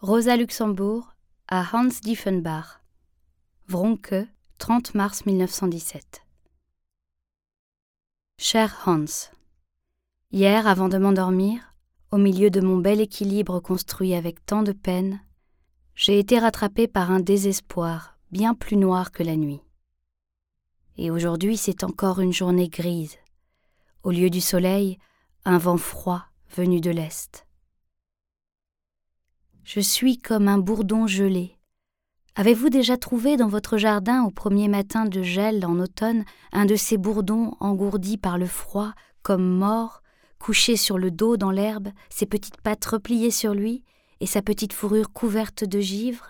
Rosa Luxembourg à Hans Diefenbach. Vronke, 30 mars 1917. Cher Hans, hier, avant de m'endormir, au milieu de mon bel équilibre construit avec tant de peine, j'ai été rattrapé par un désespoir bien plus noir que la nuit. Et aujourd'hui, c'est encore une journée grise. Au lieu du soleil, un vent froid venu de l'Est. Je suis comme un bourdon gelé. Avez-vous déjà trouvé dans votre jardin au premier matin de gel en automne un de ces bourdons engourdis par le froid, comme mort, couché sur le dos dans l'herbe, ses petites pattes repliées sur lui et sa petite fourrure couverte de givre?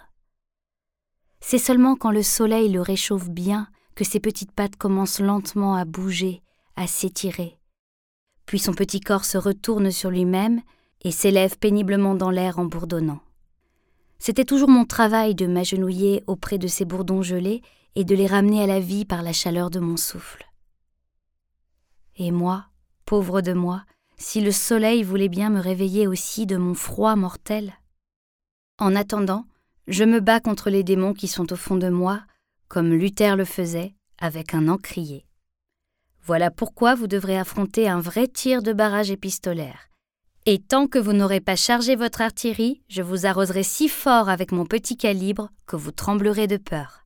C'est seulement quand le soleil le réchauffe bien que ses petites pattes commencent lentement à bouger, à s'étirer. Puis son petit corps se retourne sur lui-même et s'élève péniblement dans l'air en bourdonnant. C'était toujours mon travail de m'agenouiller auprès de ces bourdons gelés et de les ramener à la vie par la chaleur de mon souffle. Et moi, pauvre de moi, si le soleil voulait bien me réveiller aussi de mon froid mortel. En attendant, je me bats contre les démons qui sont au fond de moi, comme Luther le faisait, avec un encrier. Voilà pourquoi vous devrez affronter un vrai tir de barrage épistolaire. Et tant que vous n'aurez pas chargé votre artillerie, je vous arroserai si fort avec mon petit calibre que vous tremblerez de peur.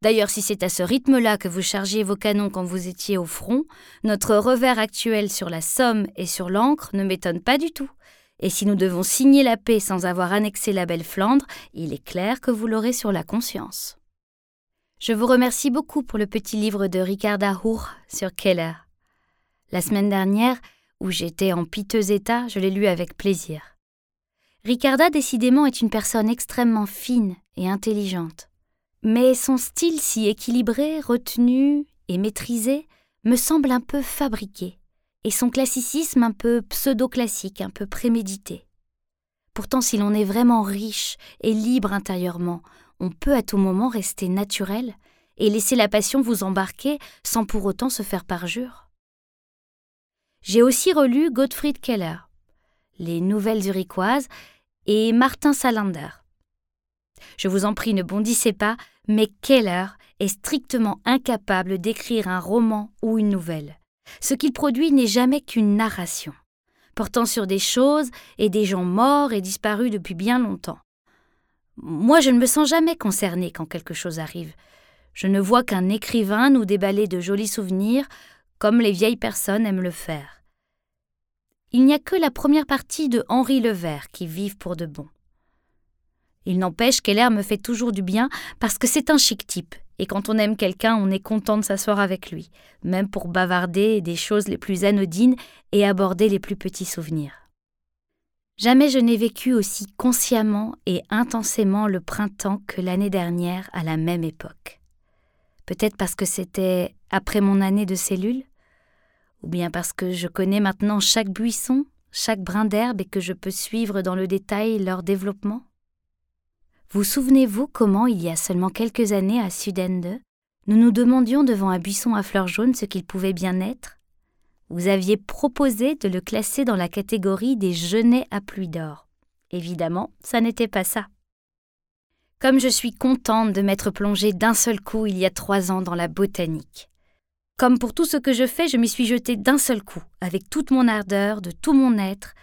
D'ailleurs, si c'est à ce rythme-là que vous chargiez vos canons quand vous étiez au front, notre revers actuel sur la Somme et sur l'Ancre ne m'étonne pas du tout. Et si nous devons signer la paix sans avoir annexé la belle Flandre, il est clair que vous l'aurez sur la conscience. Je vous remercie beaucoup pour le petit livre de Ricarda Hour sur Keller. La semaine dernière, où j'étais en piteux état, je l'ai lu avec plaisir. Ricarda, décidément, est une personne extrêmement fine et intelligente. Mais son style si équilibré, retenu et maîtrisé me semble un peu fabriqué, et son classicisme un peu pseudo-classique, un peu prémédité. Pourtant, si l'on est vraiment riche et libre intérieurement, on peut à tout moment rester naturel et laisser la passion vous embarquer sans pour autant se faire parjure. J'ai aussi relu Gottfried Keller, Les Nouvelles Zurichoises et Martin Salander. Je vous en prie, ne bondissez pas, mais Keller est strictement incapable d'écrire un roman ou une nouvelle. Ce qu'il produit n'est jamais qu'une narration, portant sur des choses et des gens morts et disparus depuis bien longtemps. Moi, je ne me sens jamais concerné quand quelque chose arrive. Je ne vois qu'un écrivain nous déballer de jolis souvenirs comme les vieilles personnes aiment le faire. Il n'y a que la première partie de Henri le Vert qui vive pour de bon. Il n'empêche qu'Heller me fait toujours du bien parce que c'est un chic type, et quand on aime quelqu'un, on est content de s'asseoir avec lui, même pour bavarder des choses les plus anodines et aborder les plus petits souvenirs. Jamais je n'ai vécu aussi consciemment et intensément le printemps que l'année dernière à la même époque. Peut-être parce que c'était après mon année de cellule? Ou bien parce que je connais maintenant chaque buisson, chaque brin d'herbe et que je peux suivre dans le détail leur développement? Vous souvenez-vous comment, il y a seulement quelques années à Sudende, nous nous demandions devant un buisson à fleurs jaunes ce qu'il pouvait bien être? Vous aviez proposé de le classer dans la catégorie des genêts à pluie d'or. Évidemment, ça n'était pas ça. Comme je suis contente de m'être plongée d'un seul coup il y a trois ans dans la botanique. Comme pour tout ce que je fais, je m'y suis jetée d'un seul coup, avec toute mon ardeur, de tout mon être,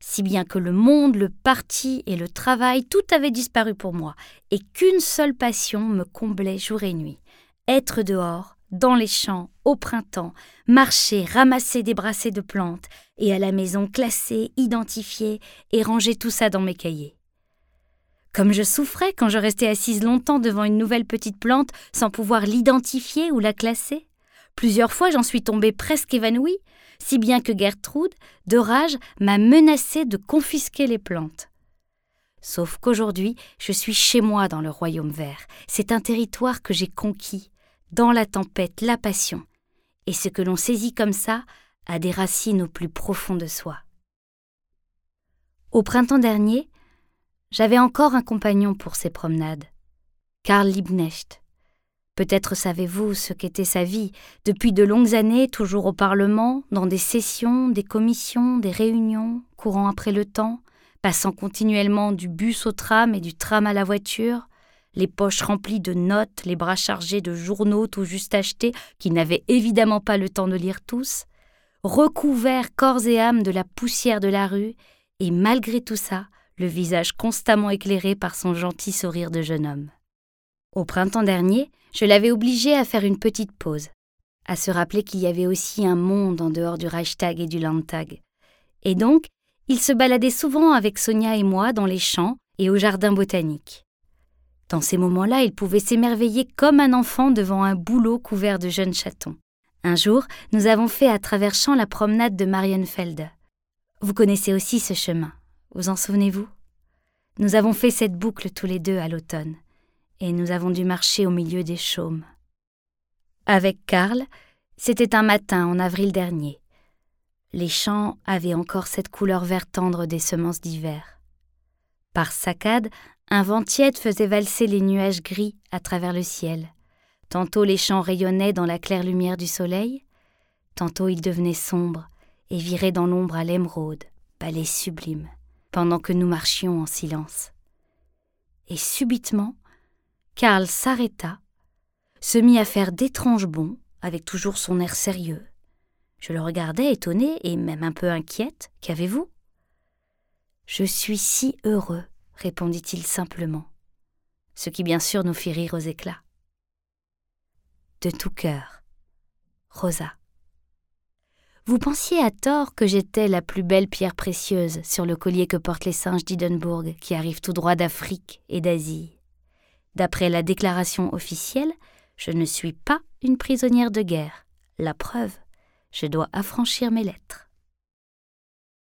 si bien que le monde, le parti et le travail, tout avait disparu pour moi, et qu'une seule passion me comblait jour et nuit. Être dehors, dans les champs, au printemps, marcher, ramasser des brassées de plantes, et à la maison classer, identifier et ranger tout ça dans mes cahiers. Comme je souffrais quand je restais assise longtemps devant une nouvelle petite plante sans pouvoir l'identifier ou la classer. Plusieurs fois j'en suis tombée presque évanouie, si bien que Gertrude, de rage, m'a menacée de confisquer les plantes. Sauf qu'aujourd'hui, je suis chez moi dans le royaume vert. C'est un territoire que j'ai conquis, dans la tempête, la passion. Et ce que l'on saisit comme ça a des racines au plus profond de soi. Au printemps dernier, j'avais encore un compagnon pour ces promenades, Karl Liebknecht. Peut-être savez-vous ce qu'était sa vie, depuis de longues années, toujours au Parlement, dans des sessions, des commissions, des réunions, courant après le temps, passant continuellement du bus au tram et du tram à la voiture, les poches remplies de notes, les bras chargés de journaux tout juste achetés, qui n'avaient évidemment pas le temps de lire tous, recouvert corps et âme de la poussière de la rue, et malgré tout ça, le visage constamment éclairé par son gentil sourire de jeune homme. Au printemps dernier, je l'avais obligé à faire une petite pause, à se rappeler qu'il y avait aussi un monde en dehors du Reichstag et du Landtag. Et donc, il se baladait souvent avec Sonia et moi dans les champs et au jardin botanique. Dans ces moments-là, il pouvait s'émerveiller comme un enfant devant un bouleau couvert de jeunes chatons. Un jour, nous avons fait à travers champs la promenade de Marienfelde. Vous connaissez aussi ce chemin, vous en souvenez-vous? Nous avons fait cette boucle tous les deux à l'automne, et nous avons dû marcher au milieu des chaumes. Avec Karl, c'était un matin en avril dernier. Les champs avaient encore cette couleur vert tendre des semences d'hiver. Par saccades, un vent tiède faisait valser les nuages gris à travers le ciel. Tantôt les champs rayonnaient dans la claire lumière du soleil, tantôt ils devenaient sombres et viraient dans l'ombre à l'émeraude, palais sublime, pendant que nous marchions en silence. Et subitement, Karl s'arrêta, se mit à faire d'étranges bonds, avec toujours son air sérieux. Je le regardais étonné et même un peu inquiète. Qu'avez-vous? Je suis si heureux, répondit-il simplement, ce qui bien sûr nous fit rire aux éclats de tout cœur. Rosa. Vous pensiez à tort que j'étais la plus belle pierre précieuse sur le collier que portent les singes d'Idenburg qui arrivent tout droit d'Afrique et d'Asie. D'après la déclaration officielle, je ne suis pas une prisonnière de guerre. La preuve, je dois affranchir mes lettres.